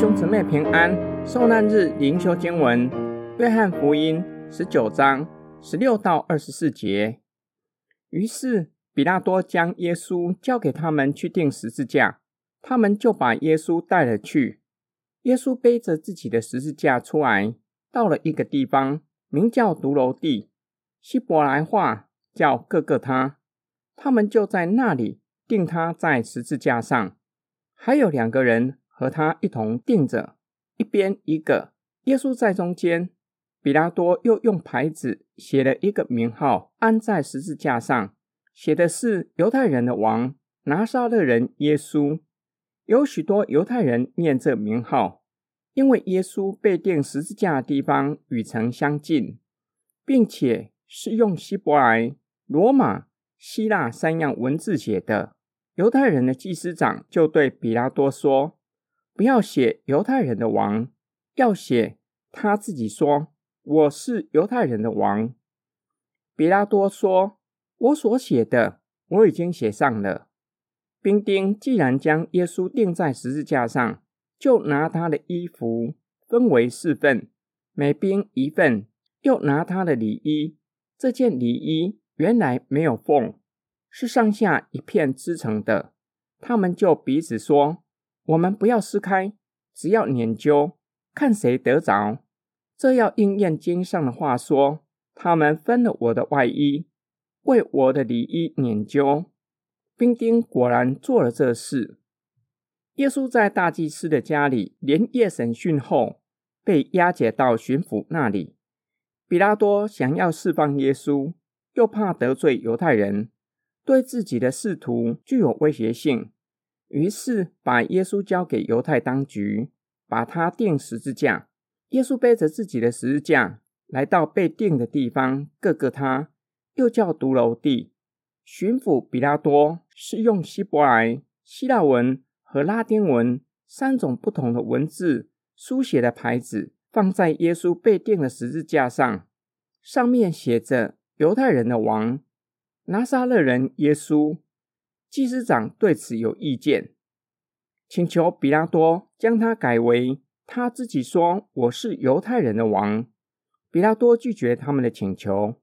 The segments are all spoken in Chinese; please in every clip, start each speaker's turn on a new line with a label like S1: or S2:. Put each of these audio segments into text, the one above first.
S1: 兄姊妹平安，受难日灵修经文：约翰福音十九章十六到二十四节。于是彼拉多将耶稣交给他们去钉十字架，他们就把耶稣带了去。耶稣背着自己的十字架出来，到了一个地方，名叫髑髅地，希伯来话叫各各他。他们就在那里钉他在十字架上，还有两个人。和他一同钉着，一边一个，耶稣在中间。彼拉多又用牌子写了一个名号，安在十字架上，写的是犹太人的王拿撒勒人耶稣。有许多犹太人念这名号，因为耶稣被钉十字架的地方与城相近，并且是用希伯来、罗马、希腊三样文字写的。犹太人的祭司长就对彼拉多说。不要写犹太人的王，要写他自己说：“我是犹太人的王。”比拉多说：“我所写的，我已经写上了。”兵丁既然将耶稣钉在十字架上，就拿他的衣服分为四份，每兵一份；又拿他的里衣，这件里衣原来没有缝，是上下一片织成的。他们就彼此说。我们不要撕开，只要研究，看谁得着。这要应验经上的话说：他们分了我的外衣，为我的里衣研究。兵丁果然做了这事。耶稣在大祭司的家里连夜审讯后，被押解到巡抚那里。彼拉多想要释放耶稣，又怕得罪犹太人，对自己的仕途具有威胁性。于是把耶稣交给犹太当局，把他钉十字架。耶稣背着自己的十字架来到被钉的地方，各个他，又叫髑髅地。巡抚比拉多是用希伯来、希腊文和拉丁文三种不同的文字书写的牌子，放在耶稣被钉的十字架上，上面写着“犹太人的王，拿撒勒人耶稣”。祭司长对此有意见，请求彼拉多将他改为他自己说：“我是犹太人的王。”彼拉多拒绝他们的请求。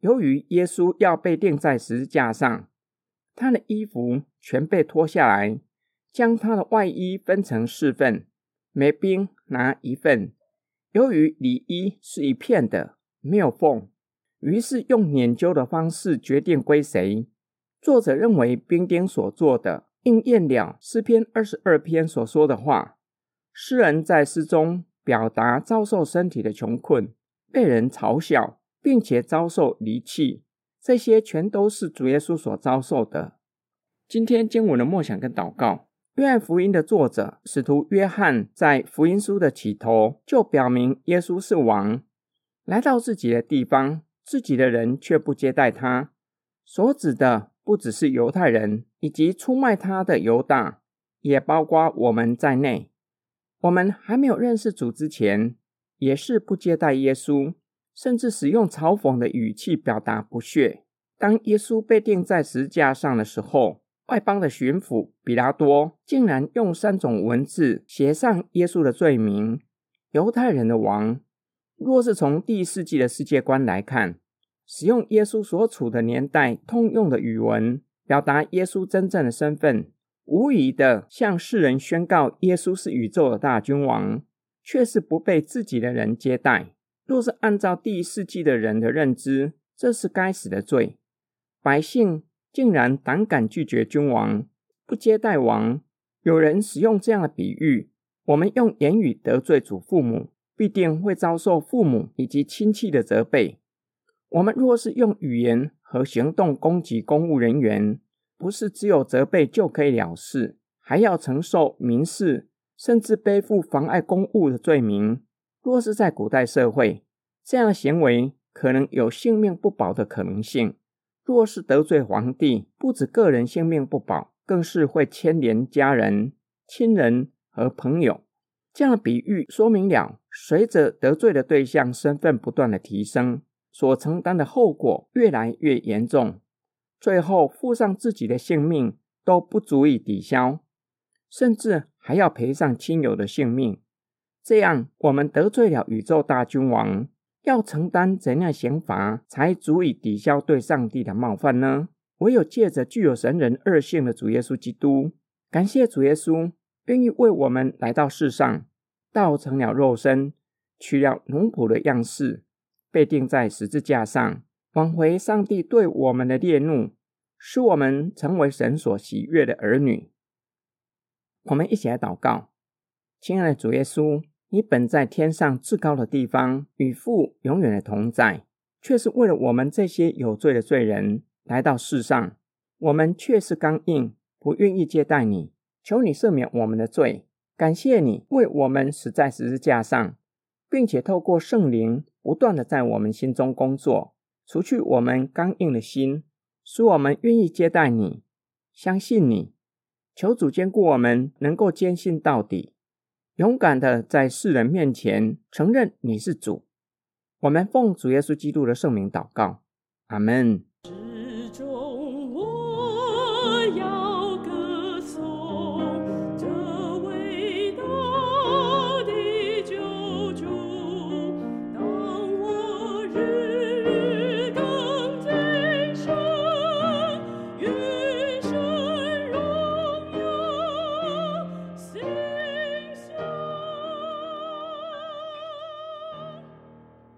S1: 由于耶稣要被钉在十字架上，他的衣服全被脱下来，将他的外衣分成四份，每兵拿一份。由于里衣是一片的，没有缝，于是用研究的方式决定归谁。作者认为，冰丁所做的应验了诗篇二十二篇所说的话。诗人在诗中表达遭受身体的穷困、被人嘲笑，并且遭受离弃，这些全都是主耶稣所遭受的。今天经文的默想跟祷告，约翰福音的作者使徒约翰在福音书的起头就表明耶稣是王，来到自己的地方，自己的人却不接待他，所指的。不只是犹太人以及出卖他的犹大，也包括我们在内。我们还没有认识主之前，也是不接待耶稣，甚至使用嘲讽的语气表达不屑。当耶稣被钉在十字架上的时候，外邦的巡抚比拉多竟然用三种文字写上耶稣的罪名：犹太人的王。若是从第一世纪的世界观来看，使用耶稣所处的年代通用的语文，表达耶稣真正的身份，无疑的向世人宣告耶稣是宇宙的大君王，却是不被自己的人接待。若是按照第一世纪的人的认知，这是该死的罪。百姓竟然胆敢拒绝君王，不接待王。有人使用这样的比喻：我们用言语得罪祖父母，必定会遭受父母以及亲戚的责备。我们若是用语言和行动攻击公务人员，不是只有责备就可以了事，还要承受民事，甚至背负妨碍公务的罪名。若是在古代社会，这样的行为可能有性命不保的可能性。若是得罪皇帝，不止个人性命不保，更是会牵连家人、亲人和朋友。这样的比喻说明了，随着得罪的对象身份不断的提升。所承担的后果越来越严重，最后付上自己的性命都不足以抵消。甚至还要赔上亲友的性命。这样，我们得罪了宇宙大君王，要承担怎样刑罚才足以抵消对上帝的冒犯呢？唯有借着具有神人二性的主耶稣基督，感谢主耶稣愿意为我们来到世上，道成了肉身，取了奴仆的样式，被钉在十字架上，挽回上帝对我们的烈怒，使我们成为神所喜悦的儿女。我们一起来祷告，亲爱的主耶稣。你本在天上至高的地方，与父永远的同在，却是为了我们这些有罪的罪人来到世上。我们却是刚硬，不愿意接待你。求你赦免我们的罪。感谢你为我们死在十字架上，并且透过圣灵不断的在我们心中工作，除去我们刚硬的心，使我们愿意接待你，相信你。求主坚固我们，能够坚信到底。勇敢的在世人面前承认你是主，我们奉主耶稣基督的圣名祷告，阿门。